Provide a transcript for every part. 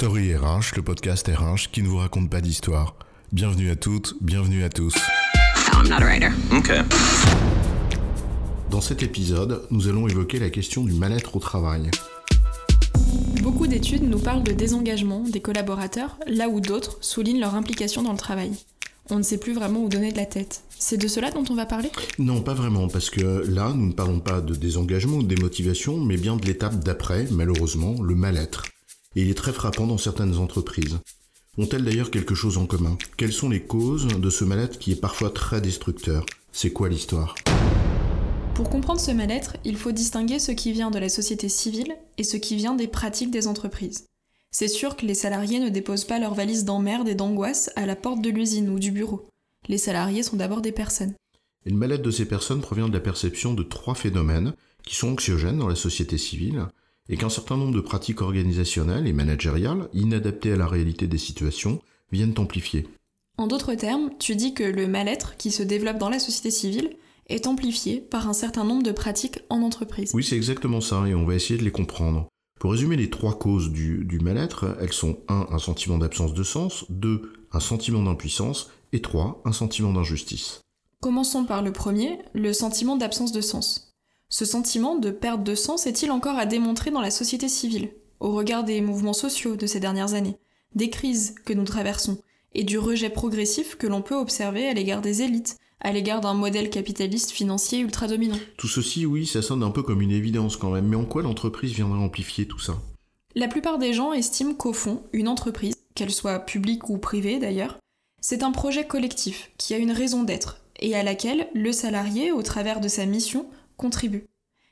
Story RH, le podcast RH qui ne vous raconte pas d'histoire. Bienvenue à toutes, bienvenue à tous. I'm not a writer. Okay. Dans cet épisode, nous allons évoquer la question du mal-être au travail. Beaucoup d'études nous parlent de désengagement des collaborateurs, là où d'autres soulignent leur implication dans le travail. On ne sait plus vraiment où donner de la tête. C'est de cela dont on va parler? Non, pas vraiment, parce que là, nous ne parlons pas de désengagement ou de démotivation, mais bien de l'étape d'après, malheureusement, le mal-être. Et il est très frappant dans certaines entreprises. Ont-elles d'ailleurs quelque chose en commun? Quelles sont les causes de ce mal-être qui est parfois très destructeur? C'est quoi l'histoire? Pour comprendre ce mal-être, il faut distinguer ce qui vient de la société civile et ce qui vient des pratiques des entreprises. C'est sûr que les salariés ne déposent pas leurs valises d'emmerde et d'angoisse à la porte de l'usine ou du bureau. Les salariés sont d'abord des personnes. Et le mal-être de ces personnes provient de la perception de trois phénomènes qui sont anxiogènes dans la société civile et qu'un certain nombre de pratiques organisationnelles et managériales, inadaptées à la réalité des situations, viennent amplifier. En d'autres termes, tu dis que le mal-être qui se développe dans la société civile est amplifié par un certain nombre de pratiques en entreprise. Oui, c'est exactement ça, et on va essayer de les comprendre. Pour résumer les trois causes du, du mal-être, elles sont 1. un sentiment d'absence de sens, 2. un sentiment d'impuissance, et 3. un sentiment d'injustice. Commençons par le premier, le sentiment d'absence de sens. Ce sentiment de perte de sens est-il encore à démontrer dans la société civile, au regard des mouvements sociaux de ces dernières années, des crises que nous traversons, et du rejet progressif que l'on peut observer à l'égard des élites, à l'égard d'un modèle capitaliste financier ultra dominant Tout ceci, oui, ça sonne un peu comme une évidence quand même, mais en quoi l'entreprise viendrait amplifier tout ça? La plupart des gens estiment qu'au fond, une entreprise, qu'elle soit publique ou privée d'ailleurs, c'est un projet collectif qui a une raison d'être et à laquelle le salarié, au travers de sa mission, contribue.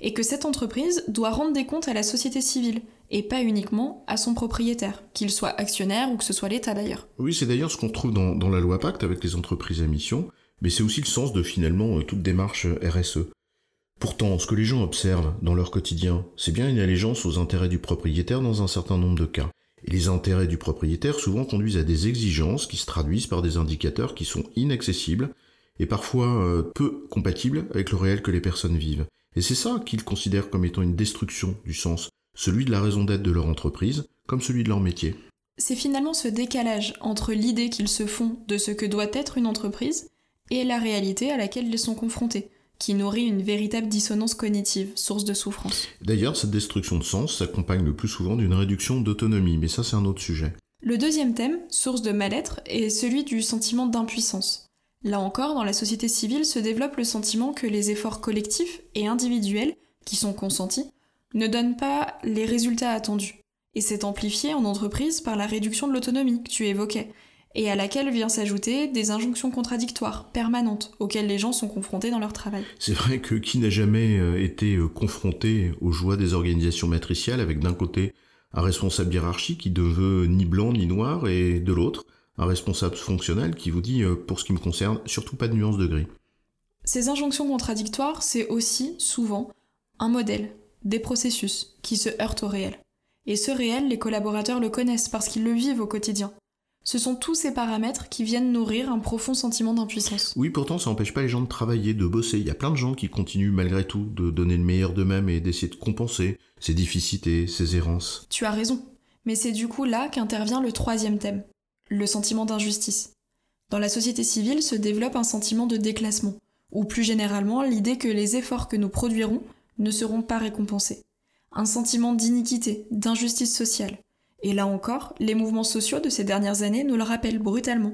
Et que cette entreprise doit rendre des comptes à la société civile, et pas uniquement à son propriétaire, qu'il soit actionnaire ou que ce soit l'État d'ailleurs. Oui, c'est d'ailleurs ce qu'on trouve dans, la loi Pacte avec les entreprises à mission, mais c'est aussi le sens de finalement euh, toute démarche euh, RSE. Pourtant, ce que les gens observent dans leur quotidien, c'est bien une allégeance aux intérêts du propriétaire dans un certain nombre de cas. Et les intérêts du propriétaire souvent conduisent à des exigences qui se traduisent par des indicateurs qui sont inaccessibles et parfois euh, peu compatible avec le réel que les personnes vivent. Et c'est ça qu'ils considèrent comme étant une destruction du sens, celui de la raison d'être de leur entreprise, comme celui de leur métier. C'est finalement ce décalage entre l'idée qu'ils se font de ce que doit être une entreprise et la réalité à laquelle ils sont confrontés, qui nourrit une véritable dissonance cognitive, source de souffrance. D'ailleurs, cette destruction de sens s'accompagne le plus souvent d'une réduction d'autonomie, mais ça c'est un autre sujet. Le deuxième thème, source de mal-être, est celui du sentiment d'impuissance. Là encore, dans la société civile se développe le sentiment que les efforts collectifs et individuels, qui sont consentis, ne donnent pas les résultats attendus. Et c'est amplifié en entreprise par la réduction de l'autonomie que tu évoquais, et à laquelle vient s'ajouter des injonctions contradictoires, permanentes, auxquelles les gens sont confrontés dans leur travail. C'est vrai que qui n'a jamais euh, été euh, confronté aux joies des organisations matriciales avec d'un côté un responsable hiérarchique qui ne veut ni blanc ni noir, et de l'autre, un responsable fonctionnel qui vous dit, euh, pour ce qui me concerne, surtout pas de nuance de gris. Ces injonctions contradictoires, c'est aussi, souvent, un modèle, des processus, qui se heurtent au réel. Et ce réel, les collaborateurs le connaissent parce qu'ils le vivent au quotidien. Ce sont tous ces paramètres qui viennent nourrir un profond sentiment d'impuissance. Oui, pourtant, ça n'empêche pas les gens de travailler, de bosser. Il y a plein de gens qui continuent malgré tout de donner le meilleur d'eux-mêmes et d'essayer de compenser ces difficiles, ces errances. Tu as raison. Mais c'est du coup là qu'intervient le troisième thème, le sentiment d'injustice. Dans la société civile se développe un sentiment de déclassement, ou plus généralement l'idée que les efforts que nous produirons ne seront pas récompensés. Un sentiment d'iniquité, d'injustice sociale. Et là encore, les mouvements sociaux de ces dernières années nous le rappellent brutalement,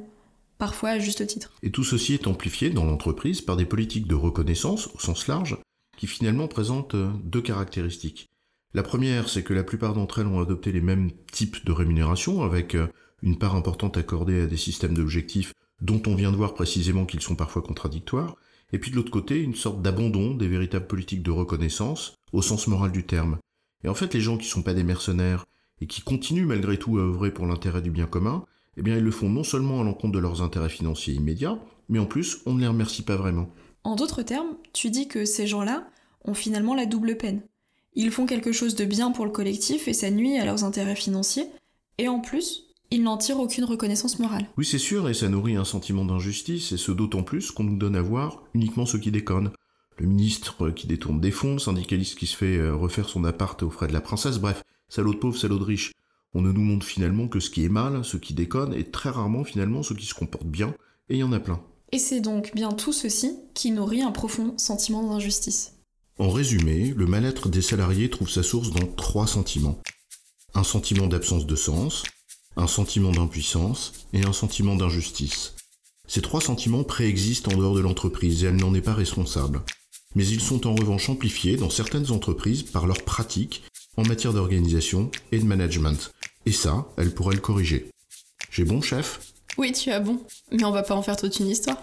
parfois à juste titre. Et tout ceci est amplifié dans l'entreprise par des politiques de reconnaissance au sens large, qui finalement présentent euh, deux caractéristiques. La première, c'est que la plupart d'entre elles ont adopté les mêmes types de rémunération, avec euh, une part importante accordée à des systèmes d'objectifs dont on vient de voir précisément qu'ils sont parfois contradictoires, et puis de l'autre côté, une sorte d'abandon des véritables politiques de reconnaissance au sens moral du terme. Et en fait, les gens qui sont pas des mercenaires et qui continuent malgré tout à œuvrer pour l'intérêt du bien commun, eh bien ils le font non seulement à l'encontre de leurs intérêts financiers immédiats, mais en plus, on ne les remercie pas vraiment. En d'autres termes, tu dis que ces gens-là ont finalement la double peine. Ils font quelque chose de bien pour le collectif et ça nuit à leurs intérêts financiers, et en plus, il n'en tire aucune reconnaissance morale. Oui, c'est sûr, et ça nourrit un sentiment d'injustice, et ce d'autant plus qu'on nous donne à voir uniquement ceux qui déconnent. Le ministre qui détourne des fonds, le syndicaliste qui se fait euh, refaire son appart aux frais de la princesse, bref, salaud de pauvre, salaud de riche. On ne nous montre finalement que ce qui est mal, ce qui déconne, et très rarement finalement ce qui se comporte bien, et il y en a plein. Et c'est donc bien tout ceci qui nourrit un profond sentiment d'injustice. En résumé, le mal-être des salariés trouve sa source dans trois sentiments. Un sentiment d'absence de sens, un sentiment d'impuissance et un sentiment d'injustice. Ces trois sentiments préexistent en dehors de l'entreprise et elle n'en est pas responsable. Mais ils sont en revanche amplifiés dans certaines entreprises par leurs pratiques en matière d'organisation et de management. Et ça, elle pourrait le corriger. J'ai bon, chef? Oui, tu as bon. Mais on va pas en faire toute une histoire.